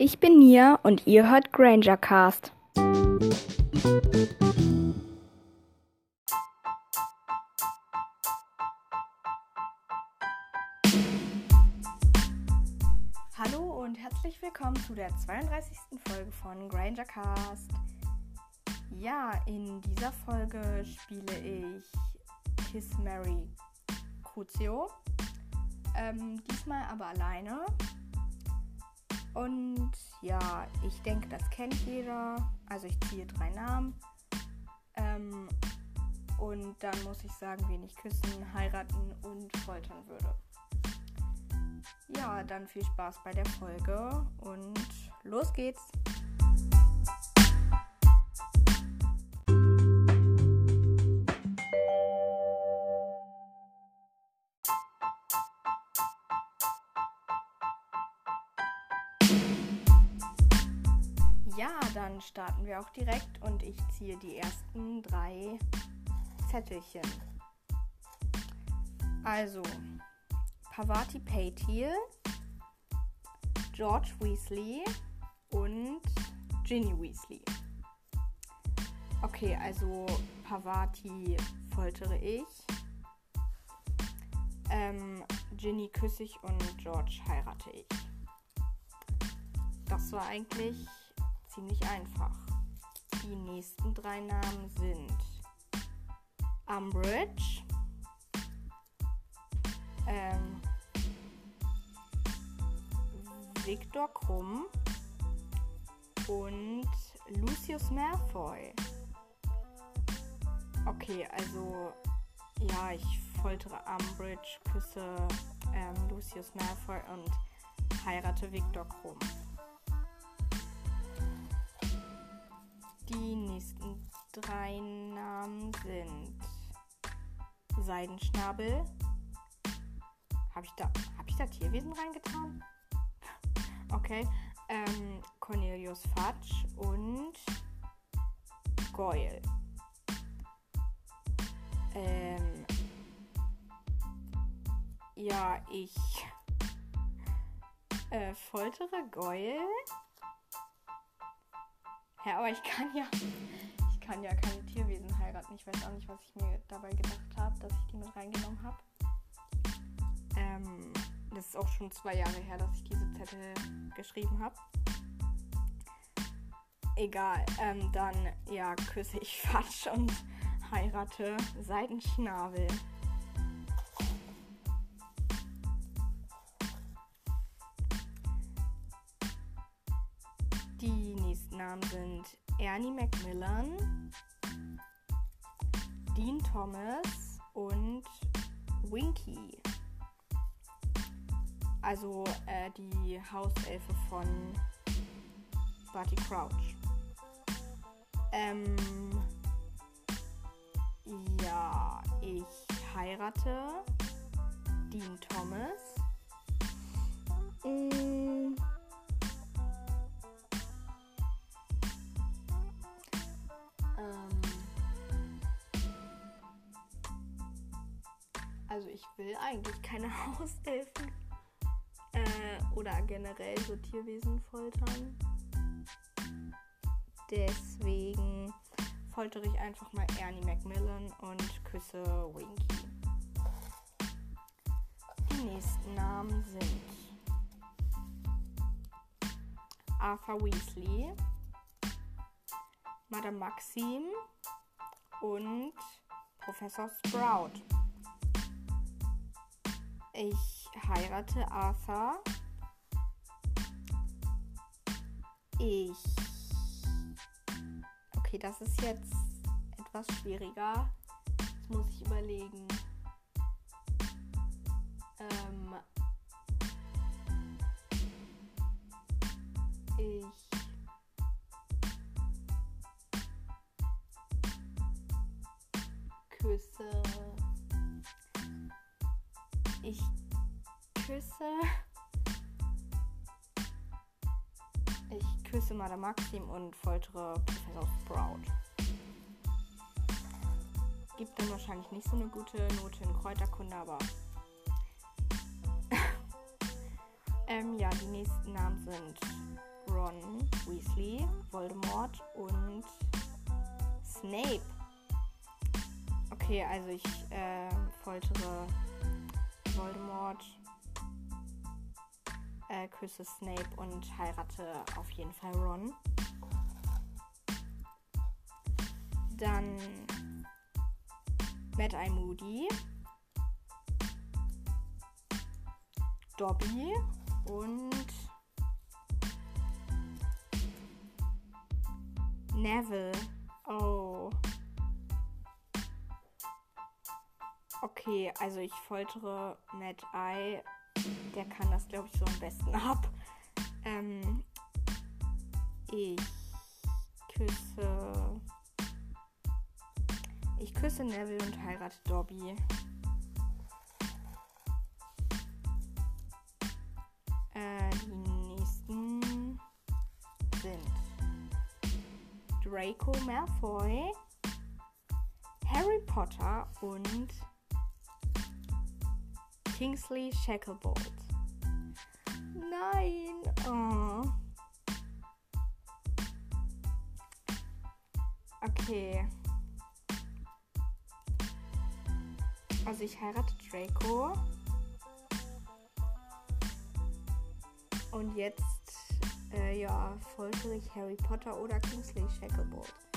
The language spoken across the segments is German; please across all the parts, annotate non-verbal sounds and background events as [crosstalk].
Ich bin Nia und ihr hört Granger Cast. Hallo und herzlich willkommen zu der 32. Folge von Granger Cast. Ja, in dieser Folge spiele ich Kiss Mary Crucio. Ähm, diesmal aber alleine. Und ja, ich denke, das kennt jeder. Also ich ziehe drei Namen. Ähm, und dann muss ich sagen, wen ich küssen, heiraten und foltern würde. Ja, dann viel Spaß bei der Folge und los geht's. Starten wir auch direkt und ich ziehe die ersten drei Zettelchen. Also, Pavati Patil, George Weasley und Ginny Weasley. Okay, also Pavati foltere ich. Ähm, Ginny küsse ich und George heirate ich. Das war eigentlich ziemlich einfach. Die nächsten drei Namen sind Umbridge, ähm, Victor Krumm und Lucius Malfoy. Okay, also ja, ich foltere Umbridge, küsse ähm, Lucius Malfoy und heirate Victor Krumm. Die nächsten drei Namen sind Seidenschnabel. Habe ich, da, hab ich da Tierwesen reingetan? [laughs] Okay. Ähm, Cornelius Fatsch und Goyle. Ähm, ja, ich äh, foltere Goyle. Ja, aber ich kann ja, ich kann ja keine Tierwesen heiraten. Ich weiß auch nicht, was ich mir dabei gedacht habe, dass ich die mit reingenommen habe. Ähm, das ist auch schon zwei Jahre her, dass ich diese Zettel geschrieben habe. Egal, ähm, dann ja küsse ich [laughs] Fatsch und heirate Seidenschnabel. Namen sind Ernie Macmillan, Dean Thomas und Winky. Also äh, die Hauselfe von Barty Crouch. Ähm, ja, ich heirate Dean Thomas. Mm. Also ich will eigentlich keine Hauselfen [laughs] äh, oder generell so Tierwesen foltern. Deswegen foltere ich einfach mal Ernie Macmillan und küsse Winky. Die nächsten Namen sind Arthur Weasley, Madame Maxim und Professor Sprout. Ich heirate Arthur. Ich. Okay, das ist jetzt etwas schwieriger. Jetzt muss ich überlegen. Ähm. Ich. Küsse. Ich küsse Madame Maxim und foltere Professor Sprout. Gibt dann wahrscheinlich nicht so eine gute Note in Kräuterkunde, aber. [laughs] ähm, ja, die nächsten Namen sind Ron Weasley, Voldemort und Snape. Okay, also ich äh, foltere Voldemort, äh, küsse Snape und heirate auf jeden Fall Ron. Dann Mad Eye Moody, Dobby und Neville. Oh. Okay, also ich foltere Mad Eye. Der kann das, glaube ich, so am besten ab. Ähm, ich küsse. Ich küsse Neville und heirate Dobby. Äh, die nächsten sind Draco Malfoy, Harry Potter und Kingsley Shacklebolt. Nein. Oh. Okay. Also ich heirate Draco. Und jetzt, äh, ja, foltere ich Harry Potter oder Kingsley Shacklebolt.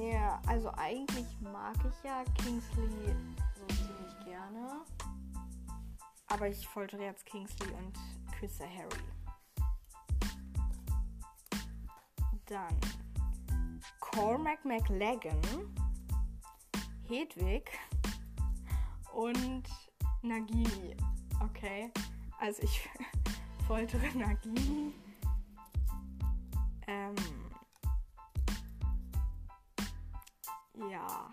Ja, also eigentlich mag ich ja Kingsley so ziemlich gerne. Aber ich foltere jetzt Kingsley und küsse Harry. Dann Cormac McLagan, Hedwig und Nagini. Okay, also ich [laughs] foltere Nagini. Ähm, ja.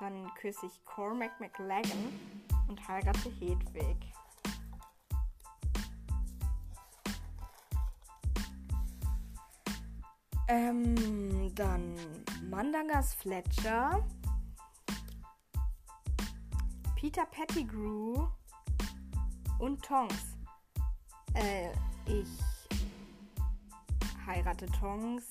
Dann küsse ich Cormac McLagan und heirate Hedwig. Ähm, dann Mandangas Fletcher, Peter Pettigrew und Tongs. Äh, ich heirate Tongs.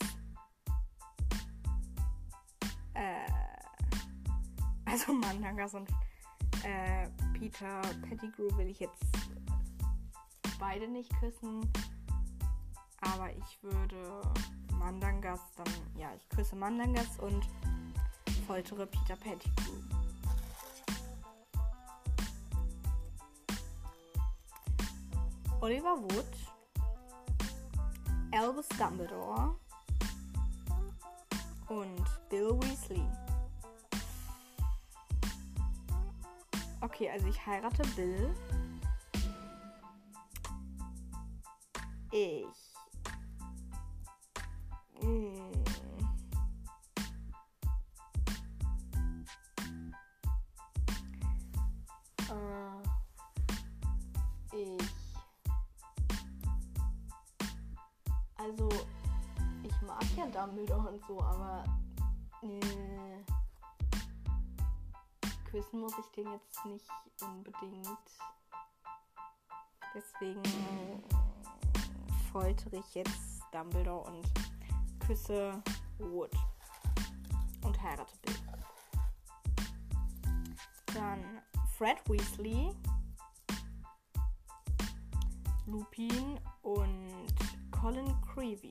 Also Mandangas und äh, Peter Pettigrew will ich jetzt beide nicht küssen. Aber ich würde Mandangas dann, ja, ich küsse Mandangas und foltere Peter Pettigrew. Oliver Wood, Albus Dumbledore und Bill Weasley. Okay, also ich heirate Bill. Ich. Hm. Äh, ich. Also, ich mag ja Dumbledore und so, aber. Küssen muss ich den jetzt nicht unbedingt. Deswegen foltere ich jetzt Dumbledore und küsse Wood und heirate Bill. Dann Fred Weasley, Lupin und Colin Creevy.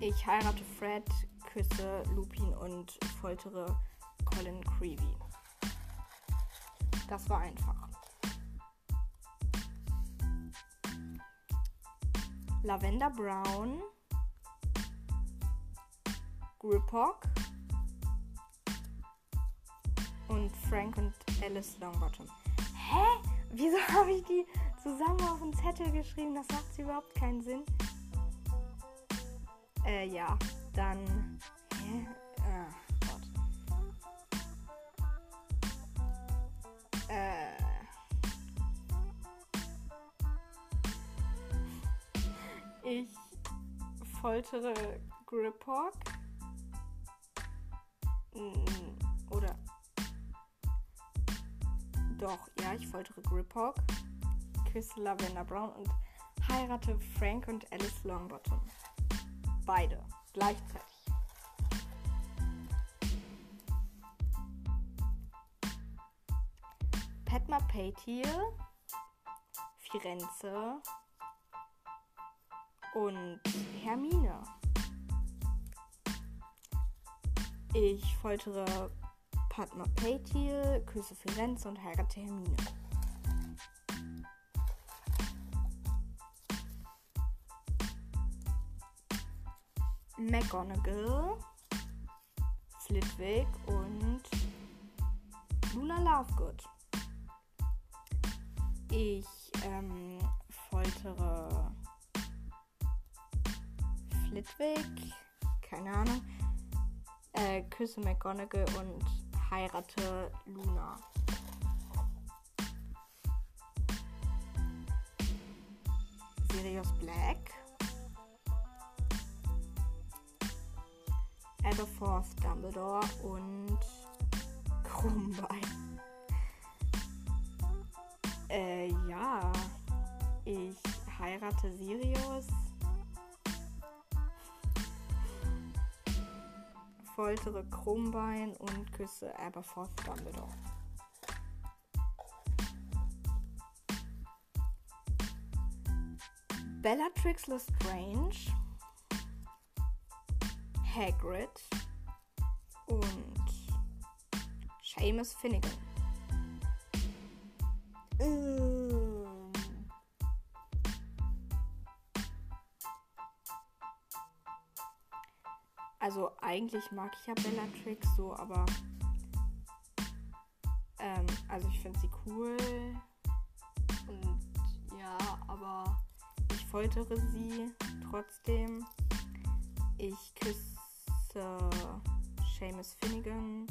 Ich heirate Fred, küsse Lupin und foltere Colin Creevy. Das war einfach. Lavender Brown, Griphock und Frank und Alice Longbottom. Hä? Wieso [laughs] habe ich die zusammen auf den Zettel geschrieben? Das macht überhaupt keinen Sinn. Äh, ja. Dann. Ich foltere Griphock. Mm, Oder. Doch, ja, ich foltere Griphawk, küsse Lavender Brown und heirate Frank und Alice Longbottom. Beide gleichzeitig. Padma Patil, Firenze und Hermine. Ich foltere Padma Patil, küsse Firenze und heirate Hermine. McGonagall, Flitwick und Luna Lovegood. Ich ähm, foltere Flitwick, keine Ahnung, äh, küsse McGonagall und heirate Luna. Sirius Black. Aberforth Dumbledore und Krummbein. Äh, ja. Ich heirate Sirius. Foltere Krummbein und küsse Aberforth Dumbledore. Bellatrix Lestrange, Hagrid und Seamus Finnegan. Ähm. Also eigentlich mag ich ja Bellatrix so, aber ähm, also ich finde sie cool und ja, aber ich foltere sie trotzdem. Ich küsse Seamus Finnegan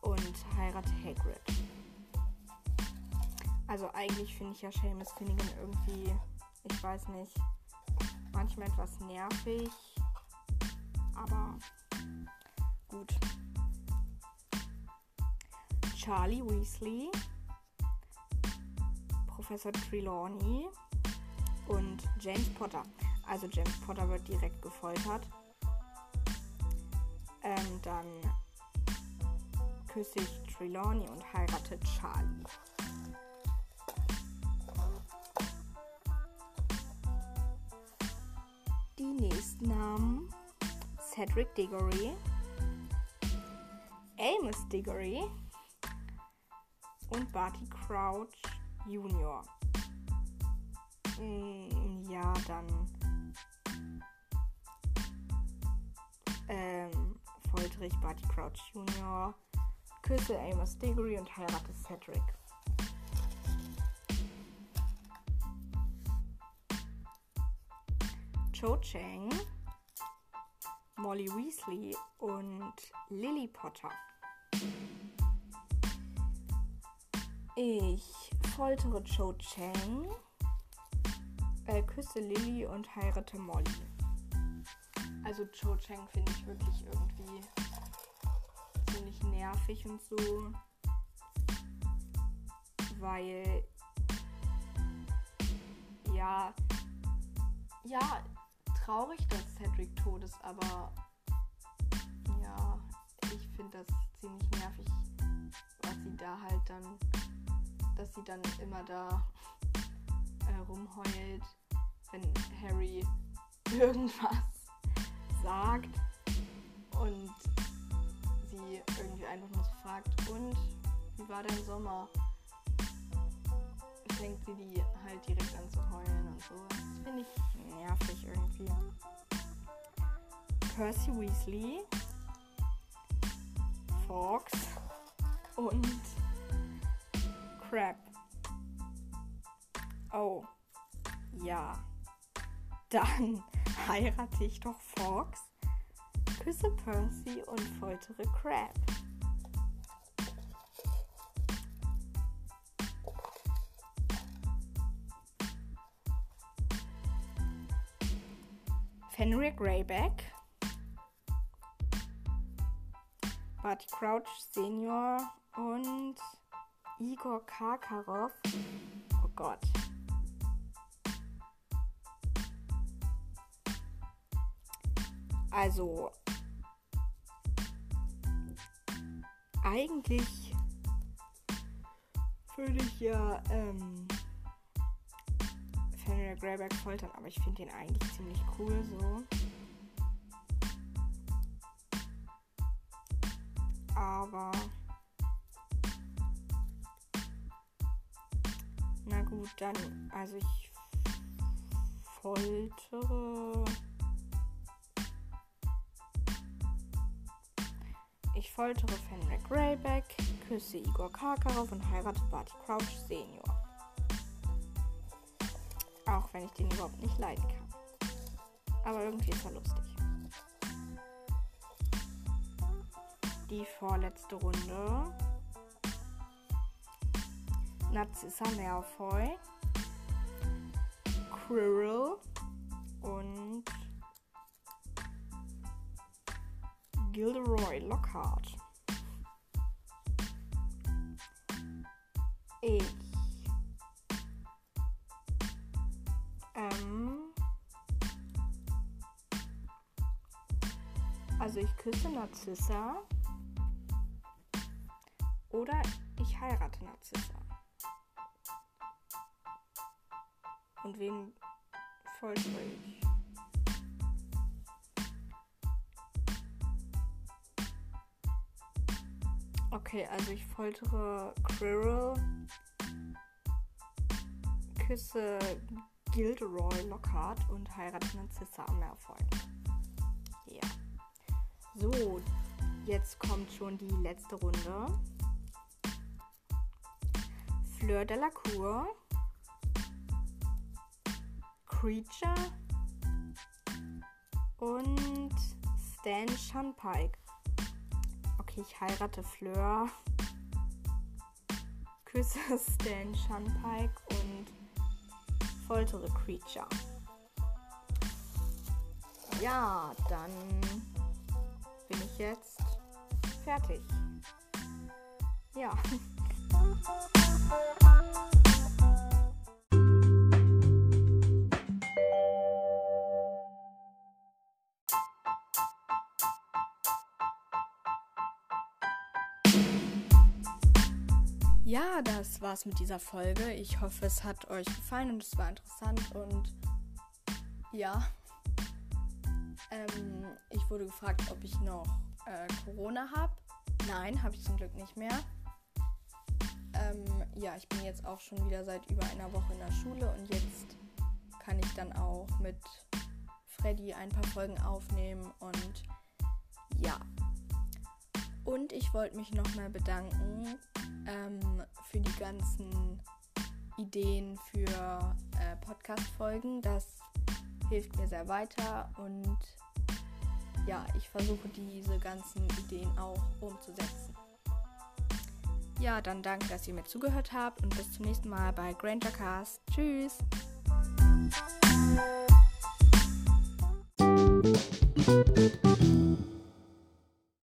und heirate Hagrid. Also eigentlich finde ich ja Seamus Finnegan irgendwie, ich weiß nicht, manchmal etwas nervig, aber gut. Charlie Weasley, Professor Trelawney und James Potter. Also James Potter wird direkt gefoltert. Ähm, dann küsse ich Trelawney und heirate Charlie. Nächsten Namen Cedric Diggory, Amos Diggory und Barty Crouch Jr. Mm, ja, dann ähm, foltere ich Barty Crouch Jr., küsse Amos Diggory und heirate Cedric. Cho Chang, Molly Weasley und Lily Potter. Ich foltere Cho Chang, äh, küsse Lily und heirate Molly. Also Cho Chang finde ich wirklich irgendwie ziemlich nervig und so. Weil ja, ja, traurig, dass Cedric tot ist, aber ja, ich finde das ziemlich nervig, was sie da halt dann, dass sie dann immer da äh, rumheult, wenn Harry [laughs] irgendwas sagt und sie irgendwie einfach nur so fragt, und wie war dein Sommer? Fängt sie die halt direkt an zu heulen und so. Das finde ich nervig irgendwie. Percy Weasley, Fox und Crab. Oh, ja. Dann [laughs] heirate ich doch Fox, küsse Percy und foltere Crab. Fenrir Greyback, Barty Crouch Senior und Igor Karkarow. Oh Gott. Also, eigentlich würde ich ja ähm, Fenrir Greyback foltern, aber ich finde ihn eigentlich ziemlich cool so. Aber na gut, dann also ich foltere Ich foltere Fenrir Greyback, küsse Igor Karkarow und heirate Barty Crouch Senior. Auch wenn ich den überhaupt nicht leiden kann. Aber irgendwie ist er lustig. Die vorletzte Runde. Narcissa Malfoy, Quirrell und Gilderoy Lockhart. Ich. Ähm. Also ich küsse Narzissa. Oder ich heirate Narzissa. Und wen foltere ich? Okay, also ich foltere Quirrell, küsse Gilderoy Lockhart und heirate Narcissa Malfoy. Ja. So, jetzt kommt schon die letzte Runde. Fleur de la Cour, Creature und Stan Shunpike okay, ich heirate Fleur, küsse [laughs] Stan Shunpike und foltere Creature. Ja, dann bin ich jetzt fertig. Ja. [laughs] Ja, das war's mit dieser Folge. Ich hoffe, es hat euch gefallen und es war interessant und ja. Ähm, ich wurde gefragt, ob ich noch äh, Corona habe. Nein, habe ich zum Glück nicht mehr. Ähm, ja, ich bin jetzt auch schon wieder seit über einer Woche in der Schule und jetzt kann ich dann auch mit Freddy ein paar Folgen aufnehmen und ja. Und ich wollte mich nochmal bedanken ähm, für die ganzen Ideen für äh, Podcast-Folgen. Das hilft mir sehr weiter und ja, ich versuche diese ganzen Ideen auch umzusetzen. Ja, dann danke, dass ihr mir zugehört habt und bis zum nächsten Mal bei Granger Cast. Tschüss! Musik